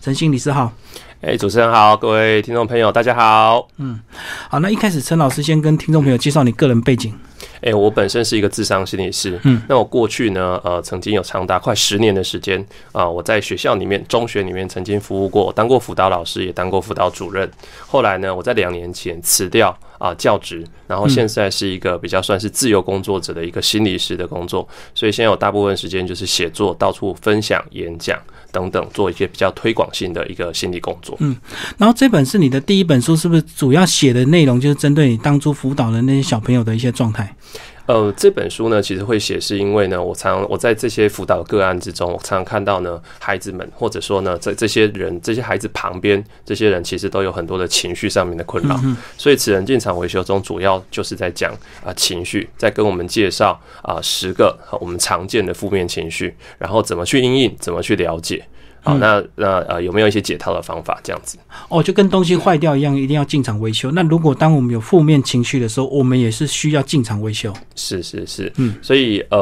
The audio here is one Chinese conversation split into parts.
陈心理事好。哎，主持人好，各位听众朋友，大家好。嗯，好，那一开始陈老师先跟听众朋友介绍你个人背景。哎，我本身是一个智商心理师。嗯，那我过去呢，呃，曾经有长达快十年的时间啊，我在学校里面、中学里面曾经服务过，当过辅导老师，也当过辅导主任。后来呢，我在两年前辞掉啊教职，然后现在是一个比较算是自由工作者的一个心理师的工作，所以现在有大部分时间就是写作、到处分享、演讲。等等，做一些比较推广性的一个心理工作。嗯，然后这本是你的第一本书，是不是主要写的内容就是针对你当初辅导的那些小朋友的一些状态？呃，这本书呢，其实会写是因为呢，我常我在这些辅导个案之中，我常常看到呢，孩子们或者说呢，在这些人这些孩子旁边，这些人其实都有很多的情绪上面的困扰。所以，此人进场维修中，主要就是在讲啊情绪，在跟我们介绍啊十个我们常见的负面情绪，然后怎么去应应，怎么去了解。好，那那呃，有没有一些解套的方法？这样子哦，就跟东西坏掉一样，一定要进场维修。那如果当我们有负面情绪的时候，我们也是需要进场维修。是是是，嗯，所以呃，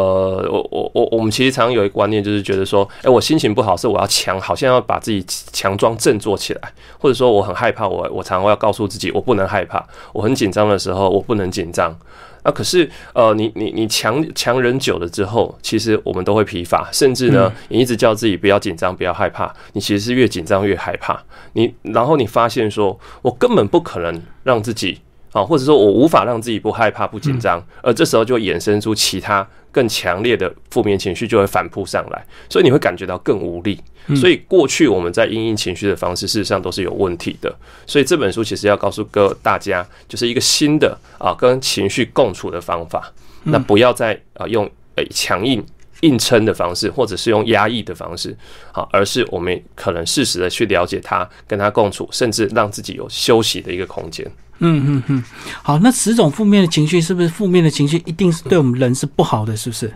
我我我我们其实常有一个观念，就是觉得说，哎，我心情不好，是我要强，好像要把自己强装振作起来，或者说我很害怕，我我常常要告诉自己，我不能害怕。我很紧张的时候，我不能紧张。啊，可是，呃，你你你强强忍久了之后，其实我们都会疲乏，甚至呢，你一直叫自己不要紧张，不要害怕，你其实是越紧张越害怕。你然后你发现说，我根本不可能让自己啊，或者说我无法让自己不害怕、不紧张，而这时候就衍生出其他。更强烈的负面情绪就会反扑上来，所以你会感觉到更无力。所以过去我们在应应情绪的方式，事实上都是有问题的。所以这本书其实要告诉各大家，就是一个新的啊跟情绪共处的方法。那不要再啊用呃强硬硬撑的方式，或者是用压抑的方式，好，而是我们可能适时的去了解他，跟他共处，甚至让自己有休息的一个空间。嗯嗯嗯，好，那十种负面的情绪是不是负面的情绪一定是对我们人是不好的？是不是？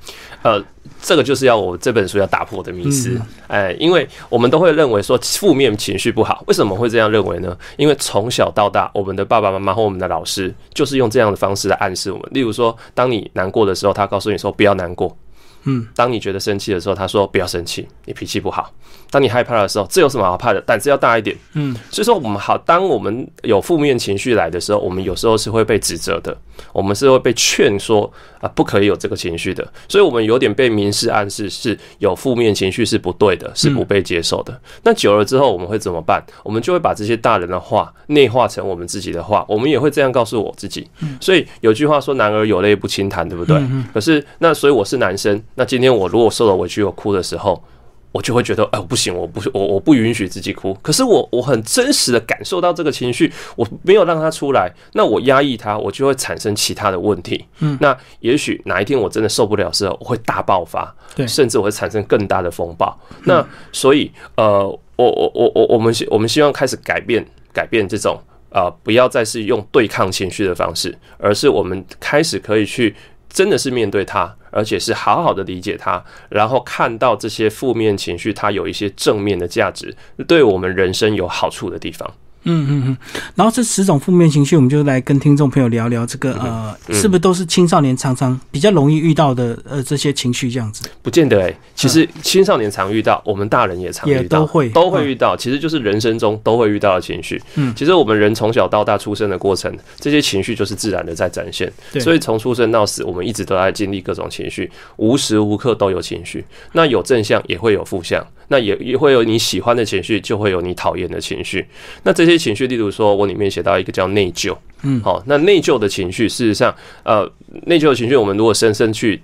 呃，这个就是要我这本书要打破的迷思。哎，因为我们都会认为说负面情绪不好，为什么会这样认为呢？因为从小到大，我们的爸爸妈妈或我们的老师就是用这样的方式来暗示我们。例如说，当你难过的时候，他告诉你说不要难过。嗯，当你觉得生气的时候，他说不要生气，你脾气不好。当你害怕的时候，这有什么好怕的？胆子要大一点。嗯，所以说我们好，当我们有负面情绪来的时候，我们有时候是会被指责的，我们是会被劝说啊，不可以有这个情绪的。所以，我们有点被明示暗示，是有负面情绪是不对的，是不被接受的。那久了之后，我们会怎么办？我们就会把这些大人的话内化成我们自己的话，我们也会这样告诉我自己。所以有句话说：“男儿有泪不轻弹”，对不对？可是那所以我是男生。那今天我如果受了委屈，我哭的时候，我就会觉得，哎，我不行，我不，我我不允许自己哭。可是我我很真实的感受到这个情绪，我没有让它出来，那我压抑它，我就会产生其他的问题。嗯，那也许哪一天我真的受不了时候，我会大爆发，对，甚至我会产生更大的风暴。那所以，呃，我我我我我们希我们希望开始改变改变这种啊，不要再是用对抗情绪的方式，而是我们开始可以去。真的是面对它，而且是好好的理解它，然后看到这些负面情绪，它有一些正面的价值，对我们人生有好处的地方。嗯嗯嗯，然后这十种负面情绪，我们就来跟听众朋友聊聊这个呃，是不是都是青少年常常比较容易遇到的呃这些情绪这样子？不见得哎，其实青少年常遇到，我们大人也常遇到，都会都会遇到，其实就是人生中都会遇到的情绪。嗯，其实我们人从小到大出生的过程，这些情绪就是自然的在展现。所以从出生到死，我们一直都在经历各种情绪，无时无刻都有情绪。那有正向，也会有负向。那也也会有你喜欢的情绪，就会有你讨厌的情绪。那这些情绪，例如说我里面写到一个叫内疚，嗯，好，那内疚的情绪，事实上，呃，内疚的情绪，我们如果深深去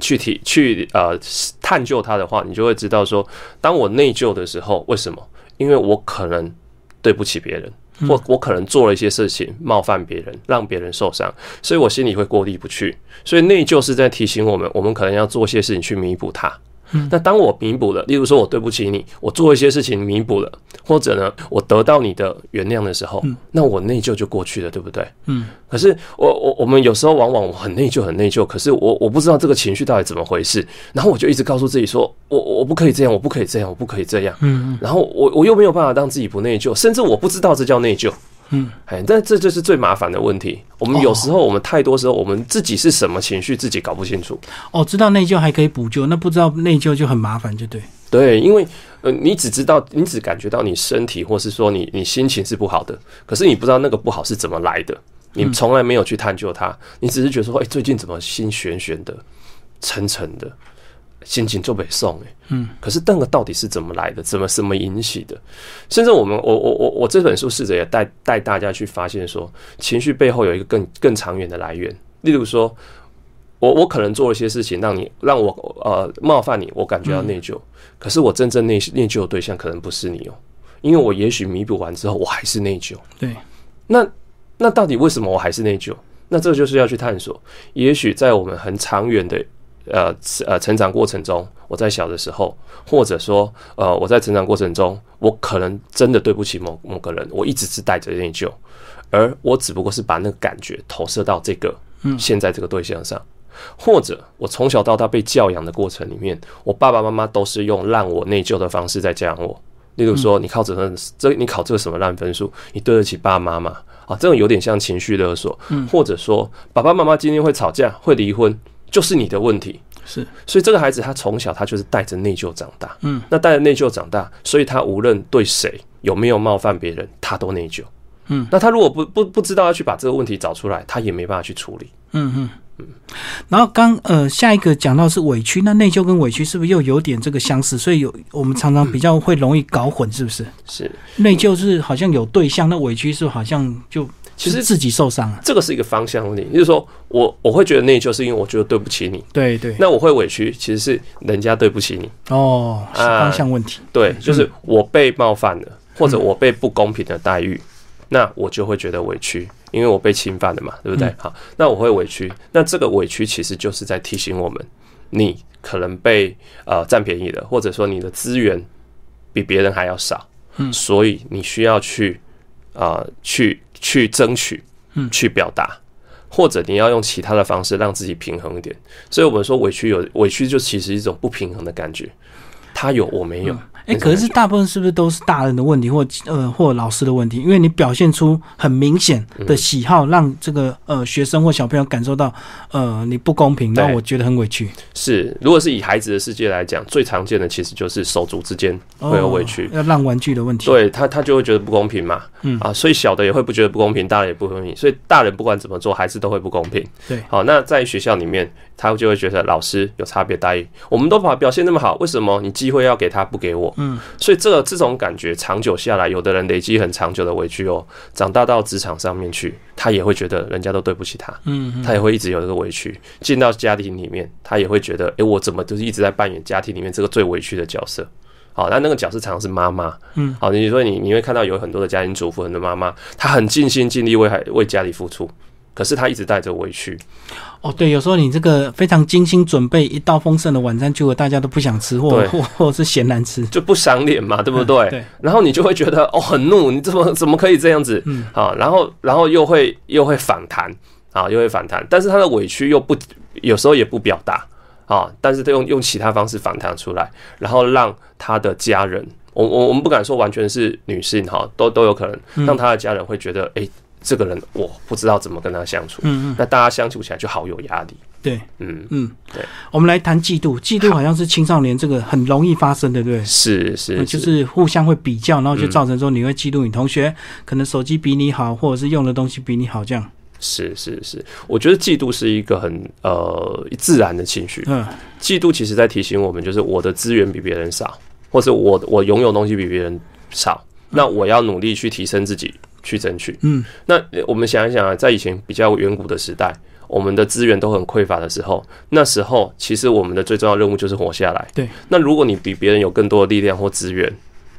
去体去呃探究它的话，你就会知道说，当我内疚的时候，为什么？因为我可能对不起别人，或我可能做了一些事情冒犯别人，让别人受伤，所以我心里会过意不去。所以内疚是在提醒我们，我们可能要做些事情去弥补它。那当我弥补了，例如说我对不起你，我做一些事情弥补了，或者呢，我得到你的原谅的时候，那我内疚就过去了，对不对？嗯。可是我我我们有时候往往很内疚，很内疚。可是我我不知道这个情绪到底怎么回事，然后我就一直告诉自己说，我我不可以这样，我不可以这样，我不可以这样。嗯。然后我我又没有办法让自己不内疚，甚至我不知道这叫内疚。嗯，哎，但这就是最麻烦的问题。我们有时候，我们太多时候，我们自己是什么情绪，自己搞不清楚。哦，知道内疚还可以补救，那不知道内疚就很麻烦，就对。对，因为呃，你只知道，你只感觉到你身体，或是说你你心情是不好的，可是你不知道那个不好是怎么来的，你从来没有去探究它，你只是觉得说，哎，最近怎么心悬悬的、沉沉的，心情就被送哎，嗯，可是那个到底是怎么来的？怎么什么引起的？甚至我们，我我我我这本书试着也带带大家去发现说，情绪背后有一个更更长远的来源，例如说。我我可能做了一些事情，让你让我呃冒犯你，我感觉到内疚。可是我真正内内疚的对象可能不是你哦，因为我也许弥补完之后，我还是内疚。对，那那到底为什么我还是内疚？那这就是要去探索。也许在我们很长远的呃呃成长过程中，我在小的时候，或者说呃我在成长过程中，我可能真的对不起某某个人，我一直是带着内疚，而我只不过是把那个感觉投射到这个现在这个对象上。或者我从小到大被教养的过程里面，我爸爸妈妈都是用让我内疚的方式在教养我。例如说，你考这分，这你考这个什么烂分数，你对得起爸妈吗？啊，这种有点像情绪勒索。嗯，或者说，爸爸妈妈今天会吵架，会离婚，就是你的问题。是，所以这个孩子他从小他就是带着内疚长大。嗯，那带着内疚长大，所以他无论对谁有没有冒犯别人，他都内疚。嗯，那他如果不不不知道要去把这个问题找出来，他也没办法去处理。嗯嗯嗯。然后刚呃下一个讲到是委屈，那内疚跟委屈是不是又有点这个相似？所以有我们常常比较会容易搞混，是不是？是内疚是好像有对象，那委屈是好像就其实自己受伤了。这个是一个方向问题，就是说我我会觉得内疚是因为我觉得对不起你，对对。那我会委屈，其实是人家对不起你哦，是方向问题。对，就是我被冒犯了，或者我被不公平的待遇，那我就会觉得委屈。因为我被侵犯了嘛，对不对？好，那我会委屈。那这个委屈其实就是在提醒我们，你可能被呃占便宜了，或者说你的资源比别人还要少，嗯，所以你需要去啊去去争取，嗯，去表达，或者你要用其他的方式让自己平衡一点。所以我们说委屈有委屈，就其实一种不平衡的感觉，他有我没有。哎，可是大部分是不是都是大人的问题，或呃，或老师的问题？因为你表现出很明显的喜好，让这个呃学生或小朋友感受到呃你不公平，让我觉得很委屈。是，如果是以孩子的世界来讲，最常见的其实就是手足之间会有委屈，要让玩具的问题。对他，他就会觉得不公平嘛。嗯啊，所以小的也会不觉得不公平，大人也不公平。所以大人不管怎么做，孩子都会不公平。对，好，那在学校里面，他就会觉得老师有差别待遇。我们都把表现那么好，为什么你机会要给他不给我？嗯，所以这。这这种感觉长久下来，有的人累积很长久的委屈哦，长大到职场上面去，他也会觉得人家都对不起他，嗯，他也会一直有这个委屈。进到家庭里面，他也会觉得，哎，我怎么就是一直在扮演家庭里面这个最委屈的角色？好，那那个角色常常是妈妈，嗯，好，你说你你会看到有很多的家庭主妇，很多妈妈，她很尽心尽力为孩为家里付出。可是他一直带着委屈，哦，对，有时候你这个非常精心准备一道丰盛的晚餐，结果大家都不想吃，或或 或者是嫌难吃，就不赏脸嘛，对不对？对。然后你就会觉得哦，很怒，你怎么怎么可以这样子？嗯，啊，然后然后又会又会反弹，啊，又会反弹，但是他的委屈又不有时候也不表达，啊，但是他用用其他方式反弹出来，然后让他的家人，我我我们不敢说完全是女性哈，都都有可能让他的家人会觉得，哎。这个人我不知道怎么跟他相处，嗯嗯，那大家相处起来就好有压力，对，嗯。嗯，对，我们来谈嫉妒，嫉妒好像是青少年这个很容易发生的，对不对？是是，就是互相会比较，然后就造成说你会嫉妒你同学可能手机比你好，或者是用的东西比你好，这样。是是是，我觉得嫉妒是一个很呃自然的情绪，嗯，嫉妒其实在提醒我们，就是我的资源比别人少，或者我我拥有东西比别人少，那我要努力去提升自己。去争取，嗯，那我们想一想啊，在以前比较远古的时代，我们的资源都很匮乏的时候，那时候其实我们的最重要任务就是活下来。对，那如果你比别人有更多的力量或资源，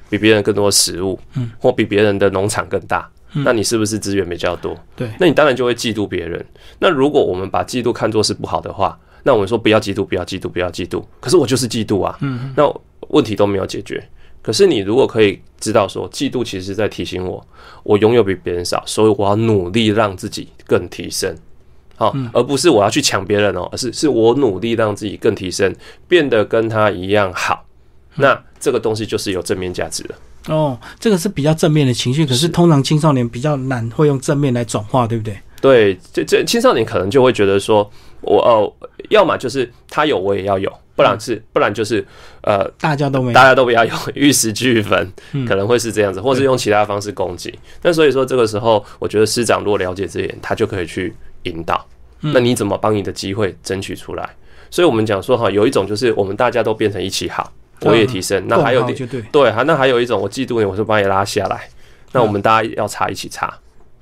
比别人更多的食物，嗯，或比别人的农场更大，那你是不是资源比较多？对，那你当然就会嫉妒别人。那如果我们把嫉妒看作是不好的话，那我们说不要嫉妒，不要嫉妒，不要嫉妒。可是我就是嫉妒啊，嗯，那问题都没有解决。可是你如果可以知道说，嫉妒其实是在提醒我，我拥有比别人少，所以我要努力让自己更提升，好，而不是我要去抢别人哦，而是是我努力让自己更提升，变得跟他一样好，那这个东西就是有正面价值的。哦，这个是比较正面的情绪，可是通常青少年比较难会用正面来转化，对不对？对，这这青少年可能就会觉得说。我哦，要么就是他有我也要有，不然是不然就是呃大家都没大家都不要有，玉石俱焚，可能会是这样子，或是用其他方式攻击。那所以说这个时候，我觉得师长如果了解这点，他就可以去引导。那你怎么帮你的机会争取出来？所以我们讲说哈，有一种就是我们大家都变成一起好，我也提升。那还有点对，还那还有一种我嫉妒你，我就把你拉下来。那我们大家要查一起查，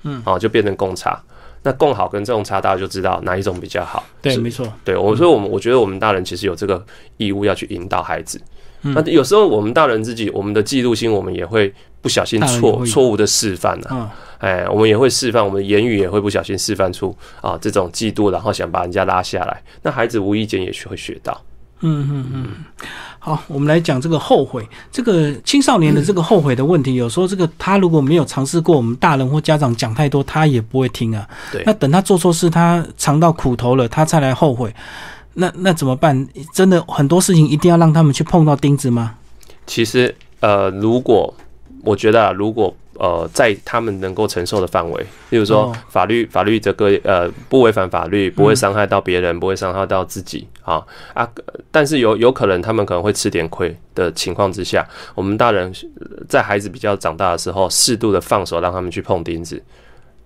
嗯，好就变成共擦。那共好跟这种差，大家就知道哪一种比较好。对，没错。对我，所以我们我觉得我们大人其实有这个义务要去引导孩子。那有时候我们大人自己，我们的嫉妒心，我们也会不小心错错误的示范呢。哎，我们也会示范，我们言语也会不小心示范出啊这种嫉妒，然后想把人家拉下来。那孩子无意间也会学到。嗯嗯嗯。好，我们来讲这个后悔，这个青少年的这个后悔的问题。有时候这个他如果没有尝试过，我们大人或家长讲太多，他也不会听啊。对。那等他做错事，他尝到苦头了，他才来后悔。那那怎么办？真的很多事情一定要让他们去碰到钉子吗？其实，呃，如果我觉得，啊如果呃，在他们能够承受的范围，例如说法律法律这个呃不违反法律，不会伤害到别人，不会伤害到自己啊啊！但是有有可能他们可能会吃点亏的情况之下，我们大人在孩子比较长大的时候，适度的放手让他们去碰钉子。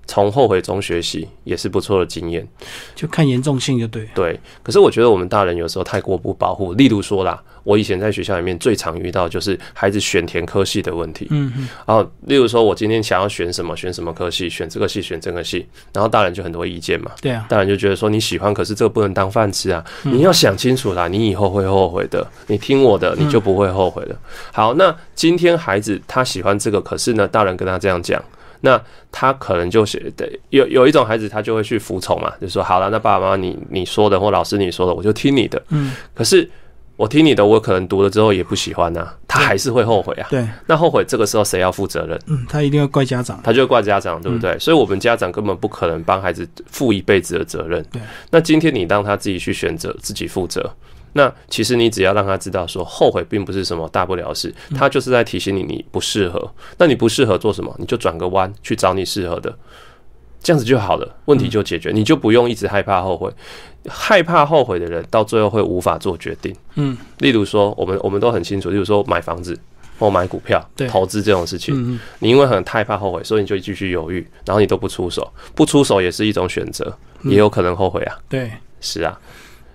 从后悔中学习也是不错的经验，就看严重性就对。对，可是我觉得我们大人有时候太过不保护。例如说啦，我以前在学校里面最常遇到就是孩子选填科系的问题。嗯嗯。然后，例如说我今天想要选什么，选什么科系，选这个系，选这个系，然后大人就很多意见嘛。对啊。大人就觉得说你喜欢，可是这个不能当饭吃啊！你要想清楚啦，你以后会后悔的。你听我的，你就不会后悔了。好，那今天孩子他喜欢这个，可是呢，大人跟他这样讲。那他可能就是对有有一种孩子，他就会去服从嘛，就说好了，那爸爸妈妈你你说的或老师你说的，我就听你的。嗯。可是我听你的，我可能读了之后也不喜欢呐，他还是会后悔啊。对。那后悔这个时候谁要负责任？嗯，他一定要怪家长。他就怪家长，对不对？所以，我们家长根本不可能帮孩子负一辈子的责任。对。那今天你让他自己去选择，自己负责。那其实你只要让他知道，说后悔并不是什么大不了事，他就是在提醒你你不适合。那你不适合做什么，你就转个弯去找你适合的，这样子就好了，问题就解决，你就不用一直害怕后悔。害怕后悔的人，到最后会无法做决定。嗯，例如说，我们我们都很清楚，例如说买房子或买股票、投资这种事情，你因为很害怕后悔，所以你就继续犹豫，然后你都不出手，不出手也是一种选择，也有可能后悔啊。对，是啊。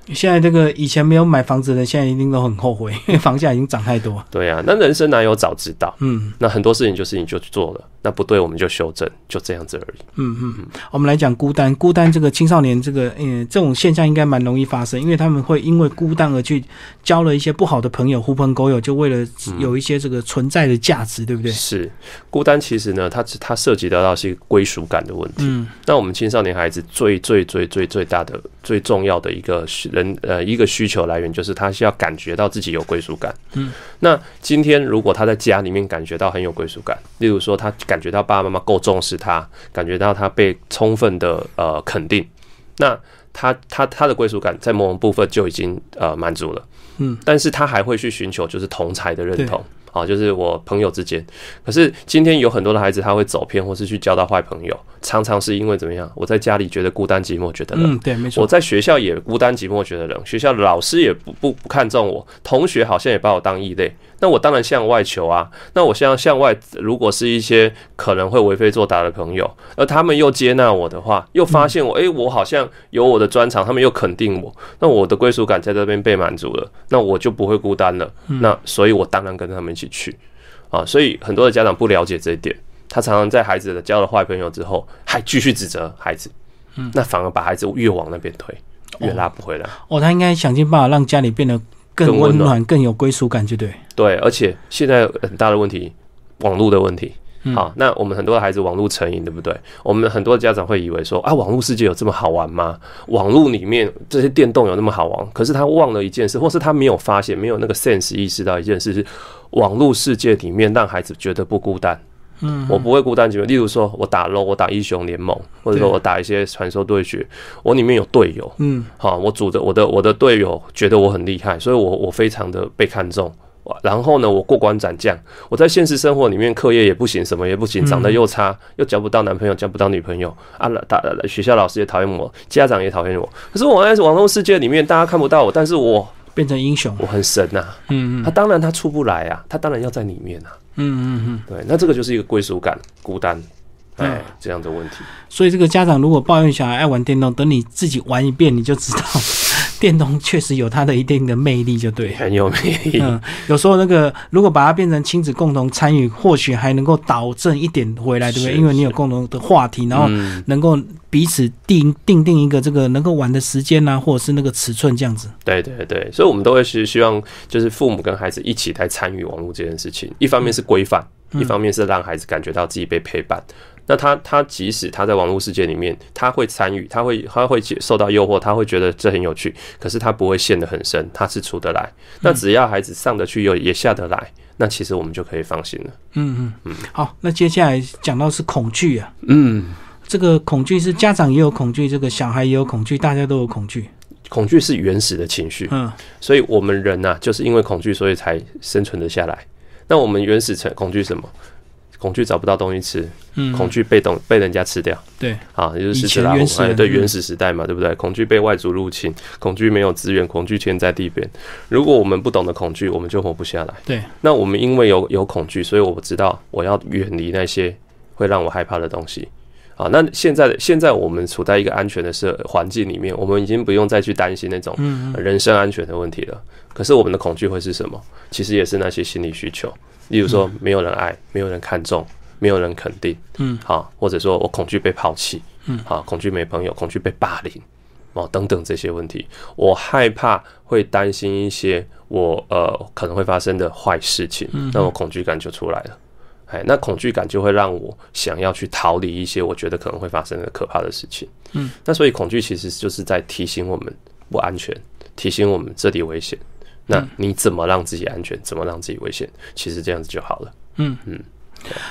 现在这个以前没有买房子的，现在一定都很后悔，因 为房价已经涨太多。对啊，那人生哪有早知道？嗯，那很多事情就是你就去做了。那不对，我们就修正，就这样子而已。嗯嗯嗯。我们来讲孤单，孤单这个青少年这个，嗯，这种现象应该蛮容易发生，因为他们会因为孤单而去交了一些不好的朋友，狐朋狗友，就为了有一些这个存在的价值，对不对？是孤单，其实呢，它它涉及到到是归属感的问题。嗯。那我们青少年孩子最最最最最大的、最重要的一个人呃一个需求来源，就是他需要感觉到自己有归属感。嗯。那今天如果他在家里面感觉到很有归属感，例如说他。感觉到爸爸妈妈够重视他，感觉到他被充分的呃肯定，那他他他的归属感在某种部分就已经呃满足了，嗯，但是他还会去寻求就是同才的认同。啊，就是我朋友之间，可是今天有很多的孩子他会走偏，或是去交到坏朋友，常常是因为怎么样？我在家里觉得孤单寂寞，觉得冷，对，没错。我在学校也孤单寂寞，觉得冷，学校的老师也不不不看重我，同学好像也把我当异类，那我当然向外求啊。那我向向外，如果是一些可能会为非作歹的朋友，而他们又接纳我的话，又发现我，诶，我好像有我的专长，他们又肯定我，那我的归属感在这边被满足了，那我就不会孤单了。那所以，我当然跟他们一。起去啊，所以很多的家长不了解这一点，他常常在孩子的交了坏朋友之后，还继续指责孩子，嗯，那反而把孩子越往那边推，越拉不回来。哦，他应该想尽办法让家里变得更温暖、更有归属感，就对。对，而且现在很大的问题，网络的问题。好，那我们很多的孩子网络成瘾，对不对？我们很多家长会以为说啊，网络世界有这么好玩吗？网络里面这些电动有那么好玩？可是他忘了一件事，或是他没有发现，没有那个 sense 意识到一件事是，网络世界里面让孩子觉得不孤单。嗯，我不会孤单，寂寞例如说我打 LO，我打英雄联盟，或者说我打一些传说对决，我里面有队友。嗯，好，我组的我的我的队友觉得我很厉害，所以我我非常的被看重。然后呢，我过关斩将，我在现实生活里面课业也不行，什么也不行，长得又差，又交不到男朋友，交不到女朋友啊！打学校老师也讨厌我，家长也讨厌我。可是我在网络世界里面，大家看不到我，但是我变成英雄，我很神呐。嗯嗯，他当然他出不来啊，他当然要在里面啊。嗯嗯嗯，对，那这个就是一个归属感，孤单。哎，这样的问题。所以这个家长如果抱怨小孩爱玩电动，等你自己玩一遍，你就知道电动确实有它的一定的魅力，就对，很有魅力。嗯，有时候那个如果把它变成亲子共同参与，或许还能够导正一点回来，对不对？因为你有共同的话题，然后能够彼此定定定一个这个能够玩的时间啊，或者是那个尺寸这样子。对对对，所以我们都会是希望，就是父母跟孩子一起来参与网络这件事情。一方面是规范，一方面是让孩子感觉到自己被陪伴。那他他即使他在网络世界里面，他会参与，他会他会受到诱惑，他会觉得这很有趣，可是他不会陷得很深，他是出得来。那只要孩子上得去又也下得来，那其实我们就可以放心了。嗯嗯嗯。好，那接下来讲到是恐惧啊。嗯。这个恐惧是家长也有恐惧，这个小孩也有恐惧，大家都有恐惧。恐惧是原始的情绪。嗯。所以我们人呐，就是因为恐惧，所以才生存得下来。那我们原始成恐惧什么？恐惧找不到东西吃，恐惧被动被人家吃掉，对，啊，也就是狮子老虎，对，原始时代嘛，对不对？恐惧被外族入侵，恐惧没有资源，恐惧天在地边。如果我们不懂得恐惧，我们就活不下来。对，那我们因为有有恐惧，所以我知道我要远离那些会让我害怕的东西。啊，那现在的现在我们处在一个安全的社环境里面，我们已经不用再去担心那种人身安全的问题了。可是我们的恐惧会是什么？其实也是那些心理需求。例如说，没有人爱，没有人看重，没有人肯定，嗯，好，或者说我恐惧被抛弃，嗯，好，恐惧没朋友，恐惧被霸凌，哦，等等这些问题，我害怕会担心一些我呃可能会发生的坏事情，那我恐惧感就出来了，哎，那恐惧感就会让我想要去逃离一些我觉得可能会发生的可怕的事情，嗯，那所以恐惧其实就是在提醒我们不安全，提醒我们这里危险。那你怎么让自己安全？怎么让自己危险？其实这样子就好了。嗯嗯，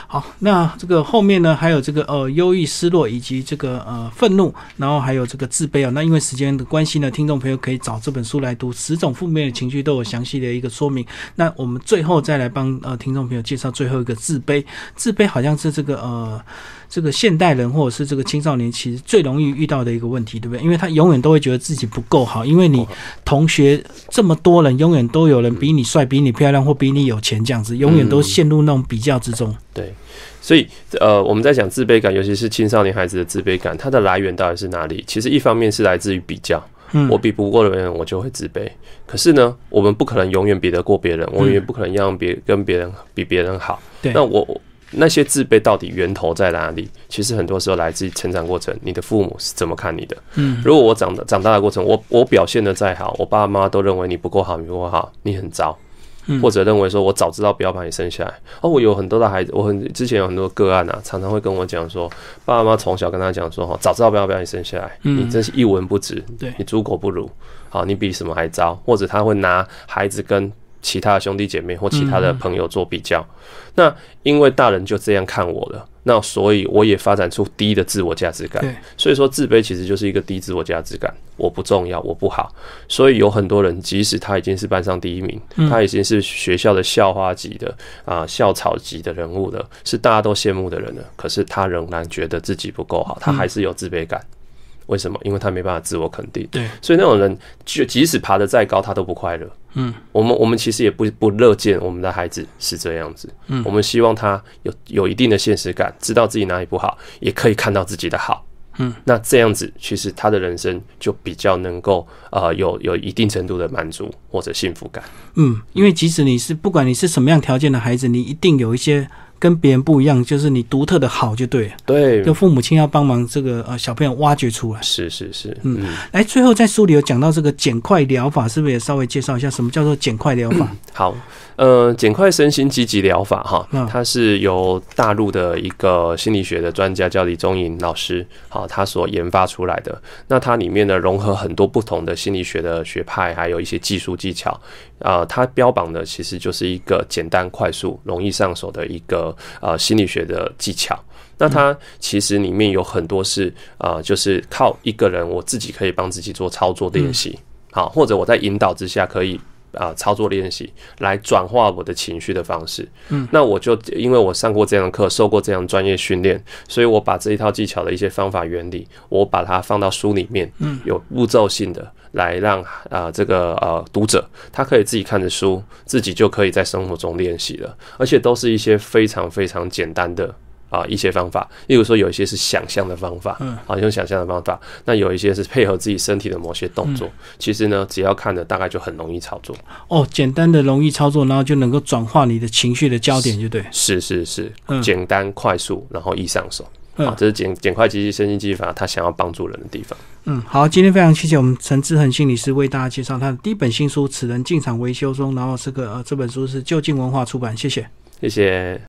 好。那这个后面呢，还有这个呃忧郁、失落，以及这个呃愤怒，然后还有这个自卑啊。那因为时间的关系呢，听众朋友可以找这本书来读，十种负面的情绪都有详细的一个说明。那我们最后再来帮呃听众朋友介绍最后一个自卑。自卑好像是这个呃。这个现代人或者是这个青少年，其实最容易遇到的一个问题，对不对？因为他永远都会觉得自己不够好，因为你同学这么多人，永远都有人比你帅、比你漂亮或比你有钱，这样子，永远都陷入那种比较之中。对，所以呃，我们在讲自卑感，尤其是青少年孩子的自卑感，它的来源到底是哪里？其实一方面是来自于比较，我比不过的人，我就会自卑。可是呢，我们不可能永远比得过别人，我们也不可能让别跟别人比别人好。那我。那些自卑到底源头在哪里？其实很多时候来自于成长过程，你的父母是怎么看你的？嗯，如果我长的长大的过程，我我表现的再好，我爸爸妈妈都认为你不够好，你不够好，你很糟，或者认为说我早知道不要把你生下来。哦，我有很多的孩子，我很之前有很多个案啊，常常会跟我讲说，爸爸妈妈从小跟他讲说，哈，早知道不要把你生下来，你真是一文不值，对你猪狗不如，好，你比什么还糟，或者他会拿孩子跟。其他的兄弟姐妹或其他的朋友做比较，那因为大人就这样看我了，那所以我也发展出低的自我价值感。所以说自卑其实就是一个低自我价值感，我不重要，我不好。所以有很多人，即使他已经是班上第一名，他已经是学校的校花级的啊校草级的人物了，是大家都羡慕的人了，可是他仍然觉得自己不够好，他还是有自卑感。为什么？因为他没办法自我肯定。对，所以那种人就即使爬得再高，他都不快乐。嗯，我们我们其实也不不乐见我们的孩子是这样子。嗯，我们希望他有有一定的现实感，知道自己哪里不好，也可以看到自己的好。嗯，那这样子其实他的人生就比较能够呃有有一定程度的满足或者幸福感。嗯，因为即使你是不管你是什么样条件的孩子，你一定有一些。跟别人不一样，就是你独特的好就对了。对，就父母亲要帮忙这个呃小朋友挖掘出来。是是是，嗯，来最后在书里有讲到这个减快疗法，是不是也稍微介绍一下什么叫做减快疗法？好。呃，减快身心积极疗法哈，它是由大陆的一个心理学的专家叫李宗颖老师，好，他所研发出来的。那它里面呢，融合很多不同的心理学的学派，还有一些技术技巧。啊，它标榜的其实就是一个简单、快速、容易上手的一个呃心理学的技巧。那它其实里面有很多是啊，就是靠一个人我自己可以帮自己做操作练习，好，或者我在引导之下可以。啊操作练习来转化我的情绪的方式。嗯，那我就因为我上过这样的课，受过这样专业训练，所以我把这一套技巧的一些方法原理，我把它放到书里面，嗯，有步骤性的来让啊这个呃读者他可以自己看着书，自己就可以在生活中练习了，而且都是一些非常非常简单的。啊，一些方法，例如说有一些是想象的方法，嗯，啊，用想象的方法，那有一些是配合自己身体的某些动作，其实呢，只要看的大概就很容易操作。哦，简单的容易操作，然后就能够转化你的情绪的焦点，就对。是是是，嗯简单快速，然后易上手。嗯啊，这是简简快积极身心技法，它想要帮助人的地方。嗯，好，今天非常谢谢我们陈志恒心理师为大家介绍他的第一本新书《此人进场维修中》，然后这个呃这本书是就近文化出版，谢谢。谢谢。